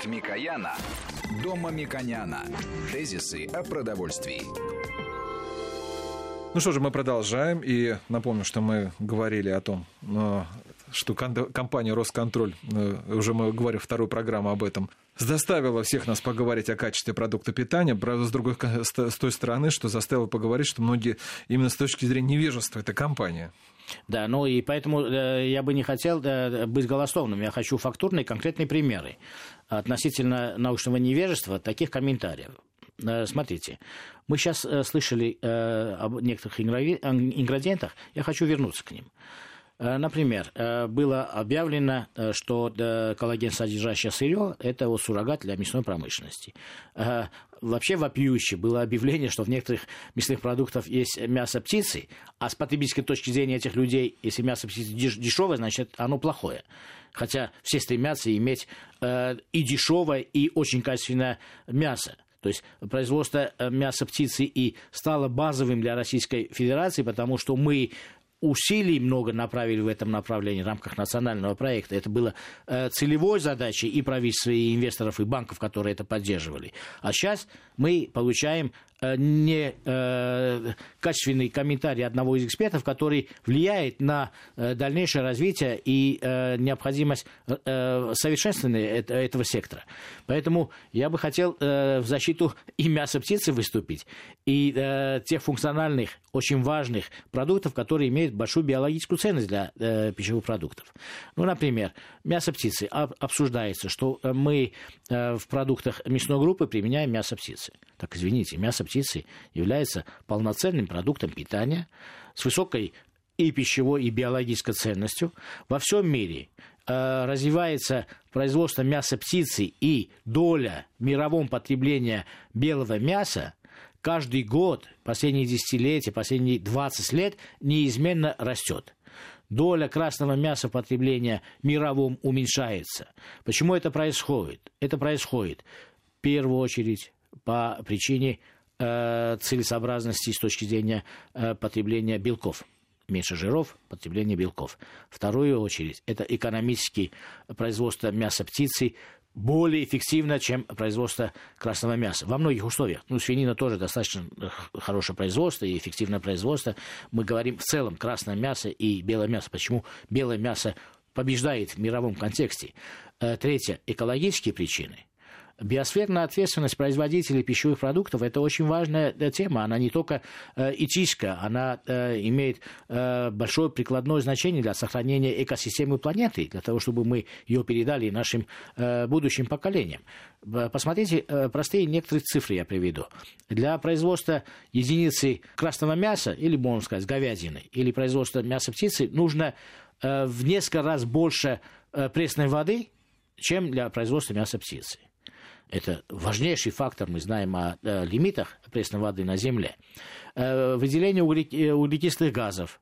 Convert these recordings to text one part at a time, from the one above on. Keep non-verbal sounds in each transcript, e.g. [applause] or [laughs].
От Микояна до Мамиконяна. Тезисы о продовольствии. Ну что же, мы продолжаем. И напомню, что мы говорили о том, э, что компания «Росконтроль», э, уже мы говорим вторую программу об этом, заставила всех нас поговорить о качестве продукта питания, правда, с другой с той стороны, что заставила поговорить, что многие именно с точки зрения невежества эта компания. Да, ну и поэтому э, я бы не хотел э, быть голословным. Я хочу фактурные конкретные примеры относительно научного невежества таких комментариев. Э, смотрите, мы сейчас э, слышали э, об некоторых ингредиентах, я хочу вернуться к ним. Например, было объявлено, что коллаген, содержащее сырье, это вот суррогат для мясной промышленности. Вообще вопиюще было объявление, что в некоторых мясных продуктах есть мясо птицы, а с потребительской точки зрения этих людей, если мясо птицы дешевое, значит, оно плохое. Хотя все стремятся иметь и дешевое, и очень качественное мясо. То есть производство э, мяса птицы и стало базовым для Российской Федерации, потому что мы усилий много направили в этом направлении в рамках национального проекта. Это было э, целевой задачей и правительства, и инвесторов, и банков, которые это поддерживали. А сейчас мы получаем не э, качественный комментарий одного из экспертов, который влияет на э, дальнейшее развитие и э, необходимость э, совершенствования этого сектора. Поэтому я бы хотел э, в защиту и мяса птицы выступить, и э, тех функциональных, очень важных продуктов, которые имеют большую биологическую ценность для э, пищевых продуктов. Ну, например, мясо птицы. Обсуждается, что мы э, в продуктах мясной группы применяем мясо птицы. Так, извините, мясо птицы является полноценным продуктом питания с высокой и пищевой, и биологической ценностью. Во всем мире э, развивается производство мяса птицы и доля в мировом потреблении белого мяса каждый год, последние десятилетия, последние 20 лет неизменно растет. Доля красного мяса потребления мировом уменьшается. Почему это происходит? Это происходит в первую очередь по причине целесообразности с точки зрения э, потребления белков меньше жиров, потребление белков. Вторую очередь, это экономический производство мяса птицы более эффективно, чем производство красного мяса. Во многих условиях. Ну, свинина тоже достаточно э, хорошее производство и эффективное производство. Мы говорим в целом красное мясо и белое мясо. Почему белое мясо побеждает в мировом контексте? Э, третье, экологические причины – Биосферная ответственность производителей пищевых продуктов – это очень важная э, тема. Она не только э, этическая, она э, имеет большое прикладное значение для сохранения экосистемы планеты, для того, чтобы мы ее передали нашим будущим поколениям. Посмотрите, простые некоторые цифры я приведу. Для производства единицы красного мяса, или, можно сказать, говядины, или производства мяса птицы, нужно в несколько раз больше пресной воды, чем для производства мяса птицы. Это важнейший фактор, мы знаем о э, лимитах пресной воды на Земле. Э, выделение э, углекислых газов,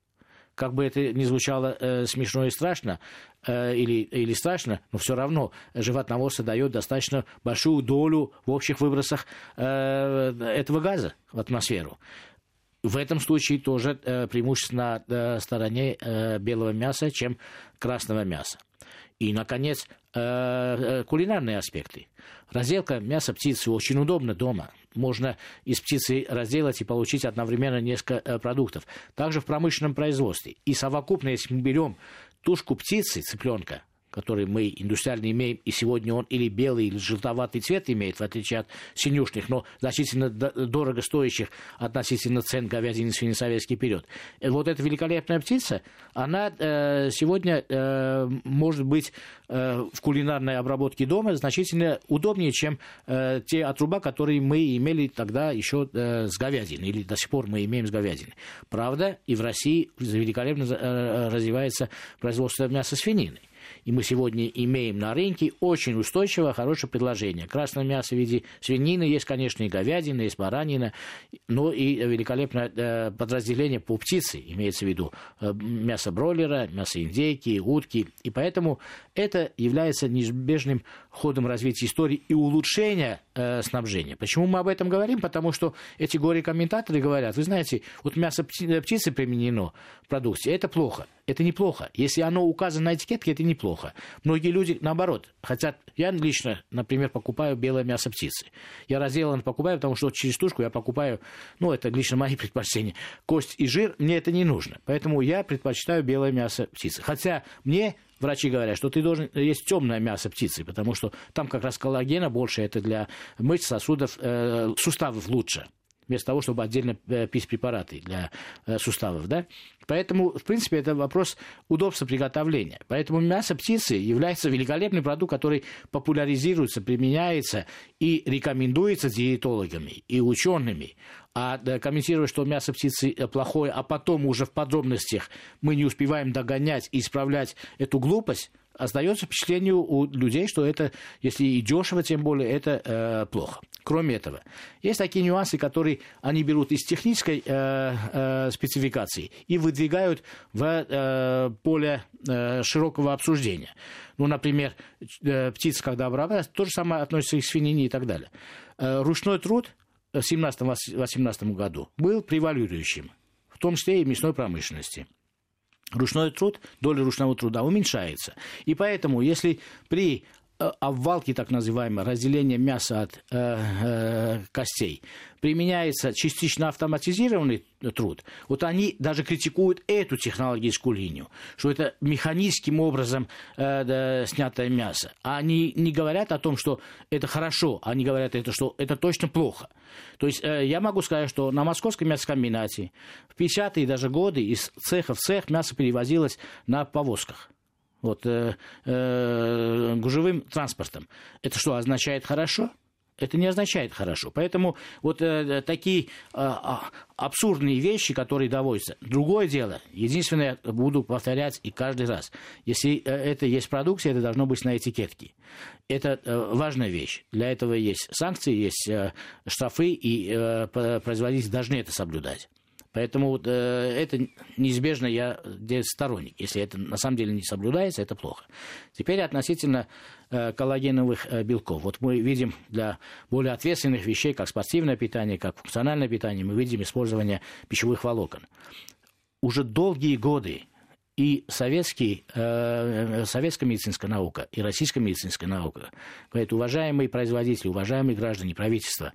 как бы это ни звучало смешно и страшно, или, или страшно, но все равно животноводство дает достаточно большую долю в общих выбросах этого газа в атмосферу. В этом случае тоже преимущественно на стороне белого мяса, чем красного мяса. И, наконец, э, э, кулинарные аспекты. Разделка мяса птицы очень удобно дома. Можно из птицы разделать и получить одновременно несколько э, продуктов. Также в промышленном производстве. И совокупно, если мы берем тушку птицы, цыпленка, который мы индустриально имеем, и сегодня он или белый, или желтоватый цвет имеет, в отличие от синюшных, но значительно дорого стоящих относительно цен говядины в советский период. Э, вот эта великолепная птица, она э, сегодня э, может быть э, в кулинарной обработке дома значительно удобнее, чем э, те отруба, которые мы имели тогда еще э, с говядиной, или до сих пор мы имеем с говядиной. Правда, и в России великолепно э, развивается производство мяса свинины. И мы сегодня имеем на рынке очень устойчивое, хорошее предложение. Красное мясо в виде свинины есть, конечно, и говядина, есть баранина, но и великолепное э, подразделение по птице, имеется в виду э, мясо бройлера, мясо индейки, утки. И поэтому это является неизбежным ходом развития истории и улучшения э, снабжения. Почему мы об этом говорим? Потому что эти горе-комментаторы говорят, вы знаете, вот мясо пти- птицы применено в продукции, это плохо. Это неплохо. Если оно указано на этикетке, это неплохо. Многие люди, наоборот, хотят... Я лично, например, покупаю белое мясо птицы. Я разделан покупаю, потому что через тушку я покупаю, ну, это лично мои [laughs] предпочтения, кость и жир, мне это не нужно. Поэтому я предпочитаю белое мясо птицы. Хотя мне врачи говорят, что ты должен есть темное мясо птицы, потому что там как раз коллагена больше, это для мышц, сосудов, э, суставов лучше вместо того, чтобы отдельно э, пить препараты для э, суставов. Да? Поэтому, в принципе, это вопрос удобства приготовления. Поэтому мясо птицы является великолепным продуктом, который популяризируется, применяется и рекомендуется диетологами и учеными. А комментировать, что мясо птицы э, плохое, а потом уже в подробностях мы не успеваем догонять и исправлять эту глупость, остается впечатление у людей, что это, если и дешево, тем более, это э, плохо. Кроме этого, есть такие нюансы, которые они берут из технической э, э, спецификации и выдвигают в э, поле э, широкого обсуждения. Ну, например, э, птица, когда обрабатывается, то же самое относится и к свинине и так далее. Э, ручной труд в 17-18 году был превалирующим, в том числе и мясной промышленности ручной труд, доля ручного труда уменьшается. И поэтому, если при обвалки, так называемые, разделение мяса от э, э, костей, применяется частично автоматизированный труд, вот они даже критикуют эту технологическую линию, что это механическим образом э, да, снятое мясо. А они не говорят о том, что это хорошо, они говорят, это, что это точно плохо. То есть э, я могу сказать, что на московском мясокомбинате в 50-е даже годы из цеха в цех мясо перевозилось на повозках вот, э, э, гужевым транспортом. Это что, означает хорошо? Это не означает хорошо. Поэтому вот э, такие э, абсурдные вещи, которые доводятся. Другое дело, единственное, буду повторять и каждый раз, если э, это есть продукция, это должно быть на этикетке. Это э, важная вещь. Для этого есть санкции, есть э, штрафы, и э, производители должны это соблюдать. Поэтому э, это неизбежно я сторонник. Если это на самом деле не соблюдается, это плохо. Теперь относительно э, коллагеновых э, белков. Вот мы видим для более ответственных вещей, как спортивное питание, как функциональное питание, мы видим использование пищевых волокон. Уже долгие годы и советский, э, советская медицинская наука, и российская медицинская наука говорят, уважаемые производители, уважаемые граждане, правительства,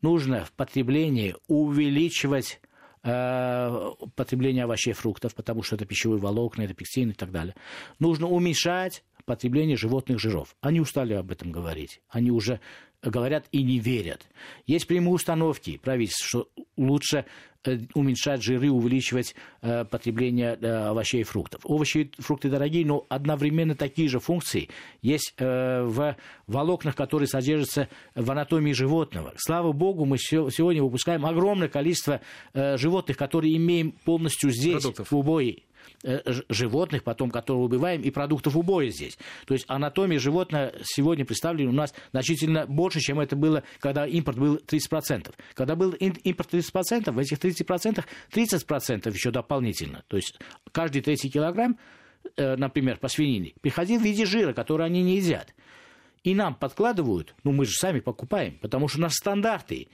нужно в потреблении увеличивать Э, потребление овощей и фруктов, потому что это пищевые волокна, это пектин и так далее. Нужно уменьшать потребление животных жиров. Они устали об этом говорить. Они уже говорят и не верят. Есть прямые установки правительства, что лучше э, уменьшать жиры, увеличивать э, потребление э, овощей и фруктов. Овощи и фрукты дорогие, но одновременно такие же функции есть э, в волокнах, которые содержатся в анатомии животного. Слава богу, мы сегодня выпускаем огромное количество э, животных, которые имеем полностью здесь, Продуктов. в убое животных, потом, которые убиваем, и продуктов убоя здесь. То есть анатомия животного сегодня представлена у нас значительно больше, чем это было, когда импорт был 30%. Когда был импорт 30%, в этих 30% 30% еще дополнительно. То есть каждый третий килограмм, э, например, по свинине, приходил в виде жира, который они не едят. И нам подкладывают, ну мы же сами покупаем, потому что наши стандарты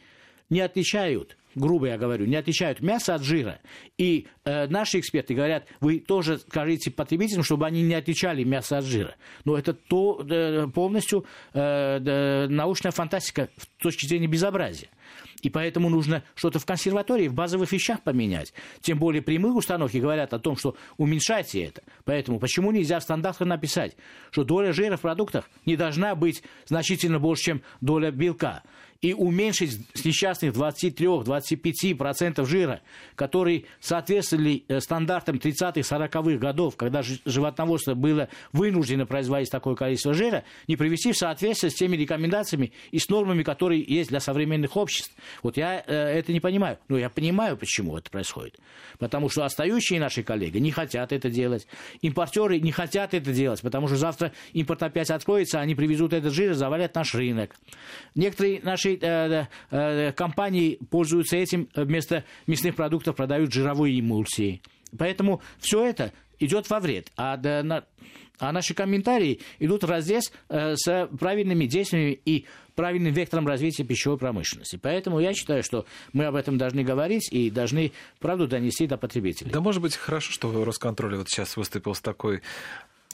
не отличают грубо я говорю, не отличают мясо от жира. И э, наши эксперты говорят, вы тоже скажите потребителям, чтобы они не отличали мясо от жира. Но это то, э, полностью э, э, научная фантастика с точки зрения безобразия. И поэтому нужно что-то в консерватории, в базовых вещах поменять. Тем более прямые установки говорят о том, что уменьшайте это. Поэтому почему нельзя в стандартах написать, что доля жира в продуктах не должна быть значительно больше, чем доля белка и уменьшить с несчастных 23-25% жира, которые соответствовали э, стандартам 30-х, 40-х годов, когда животноводство было вынуждено производить такое количество жира, не привести в соответствие с теми рекомендациями и с нормами, которые есть для современных обществ. Вот я э, это не понимаю. Но я понимаю, почему это происходит. Потому что остающие наши коллеги не хотят это делать. Импортеры не хотят это делать, потому что завтра импорт опять откроется, они привезут этот жир и завалят наш рынок. Некоторые наши э, э, компании пользуются этим, вместо мясных продуктов продают жировые эмульсии. Поэтому все это идет во вред. А, да, а наши комментарии идут в разрез э, с правильными действиями и правильным вектором развития пищевой промышленности. Поэтому я считаю, что мы об этом должны говорить и должны правду донести до потребителей. Да, может быть, хорошо, что Росконтроль вот сейчас выступил с такой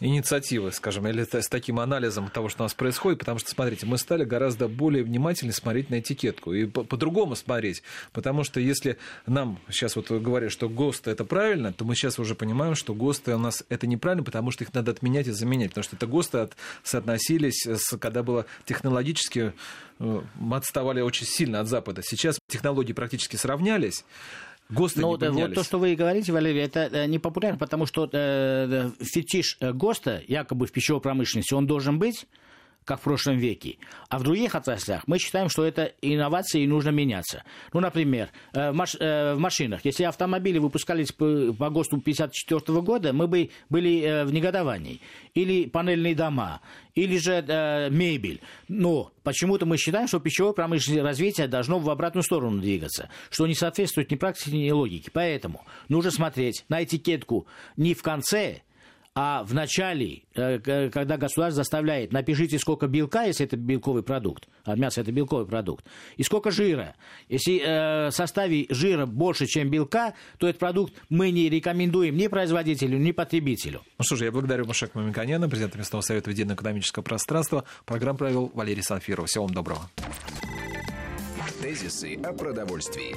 инициативы, скажем, или с таким анализом того, что у нас происходит, потому что, смотрите, мы стали гораздо более внимательно смотреть на этикетку и по-другому смотреть, потому что если нам сейчас вот говорят, что ГОСТы это правильно, то мы сейчас уже понимаем, что ГОСТы у нас это неправильно, потому что их надо отменять и заменять, потому что это ГОСТы от, соотносились, с, когда было технологически, э, мы отставали очень сильно от Запада. Сейчас технологии практически сравнялись, ГОСТы Но не поменялись. вот то, что вы говорите, Валерий, это э, не популярно, потому что э, фетиш э, ГОСТа, якобы в пищевой промышленности, он должен быть, как в прошлом веке. А в других отраслях мы считаем, что это инновации и нужно меняться. Ну, например, э, в машинах. Если автомобили выпускались по, ГОСТу 1954 года, мы бы были в негодовании. Или панельные дома, или же э, мебель. Но почему-то мы считаем, что пищевое промышленное развитие должно в обратную сторону двигаться, что не соответствует ни практике, ни логике. Поэтому нужно смотреть на этикетку не в конце, а в начале, э, когда государство заставляет, напишите, сколько белка, если это белковый продукт, а мясо это белковый продукт, и сколько жира. Если э, в составе жира больше, чем белка, то этот продукт мы не рекомендуем ни производителю, ни потребителю. Ну что ж, я благодарю Машек Мамиканяна, президента местного совета Единого экономического пространства. Программу провел Валерий Санфиров. Всего вам доброго. Тезисы о продовольствии.